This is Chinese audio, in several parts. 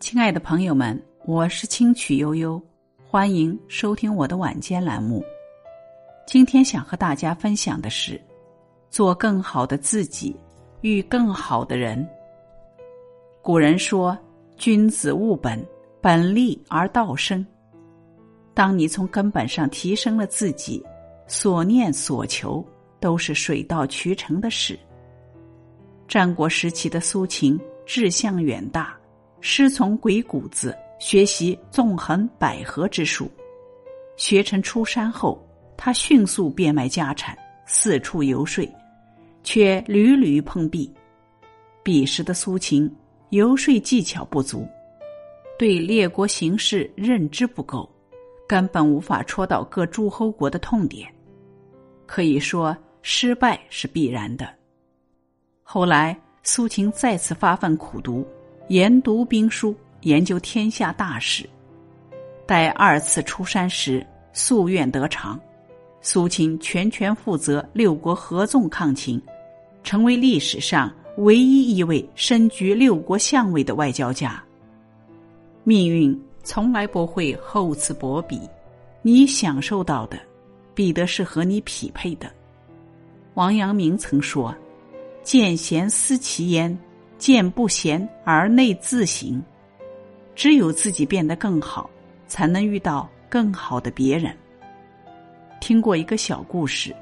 亲爱的朋友们，我是清曲悠悠，欢迎收听我的晚间栏目。今天想和大家分享的是：做更好的自己，遇更好的人。古人说：“君子务本，本立而道生。”当你从根本上提升了自己，所念所求都是水到渠成的事。战国时期的苏秦志向远大。师从鬼谷子学习纵横捭阖之术，学成出山后，他迅速变卖家产，四处游说，却屡屡碰壁。彼时的苏秦游说技巧不足，对列国形势认知不够，根本无法戳到各诸侯国的痛点，可以说失败是必然的。后来，苏秦再次发奋苦读。研读兵书，研究天下大事。待二次出山时，夙愿得偿，苏秦全权负责六国合纵抗秦，成为历史上唯一一位身居六国相位的外交家。命运从来不会厚此薄彼，你享受到的，必得是和你匹配的。王阳明曾说：“见贤思齐焉。”见不贤而内自省，只有自己变得更好，才能遇到更好的别人。听过一个小故事，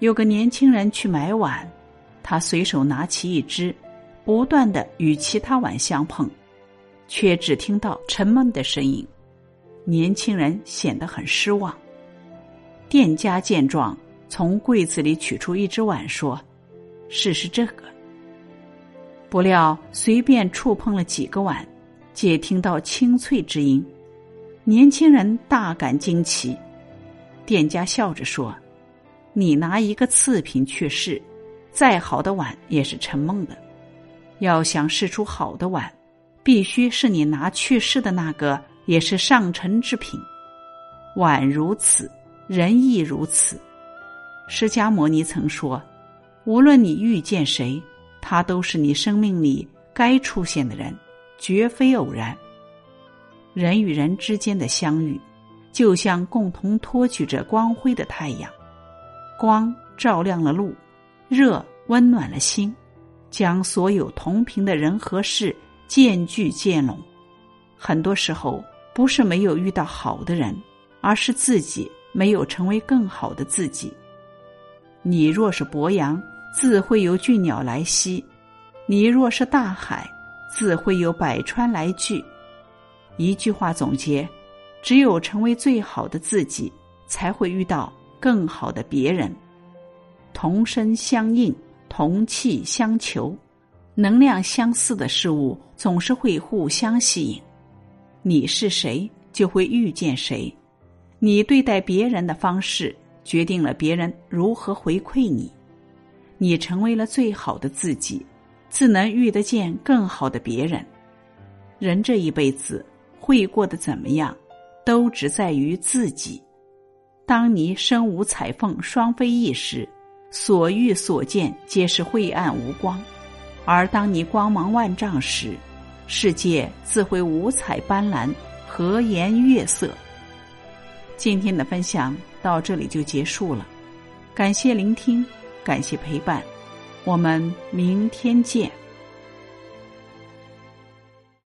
有个年轻人去买碗，他随手拿起一只，不断的与其他碗相碰，却只听到沉闷的声音。年轻人显得很失望。店家见状，从柜子里取出一只碗，说：“试试这个。”不料随便触碰了几个碗，皆听到清脆之音。年轻人大感惊奇，店家笑着说：“你拿一个次品去试，再好的碗也是沉梦的。要想试出好的碗，必须是你拿去试的那个也是上乘之品。碗如此，人亦如此。释迦牟尼曾说：无论你遇见谁。”他都是你生命里该出现的人，绝非偶然。人与人之间的相遇，就像共同托举着光辉的太阳，光照亮了路，热温暖了心，将所有同频的人和事渐聚渐拢。很多时候，不是没有遇到好的人，而是自己没有成为更好的自己。你若是博阳。自会有俊鸟来栖，你若是大海，自会有百川来聚。一句话总结：只有成为最好的自己，才会遇到更好的别人。同声相应，同气相求，能量相似的事物总是会互相吸引。你是谁，就会遇见谁。你对待别人的方式，决定了别人如何回馈你。你成为了最好的自己，自能遇得见更好的别人。人这一辈子会过得怎么样，都只在于自己。当你身无彩凤双飞翼时，所遇所见皆是晦暗无光；而当你光芒万丈时，世界自会五彩斑斓、和颜悦色。今天的分享到这里就结束了，感谢聆听。感谢陪伴，我们明天见。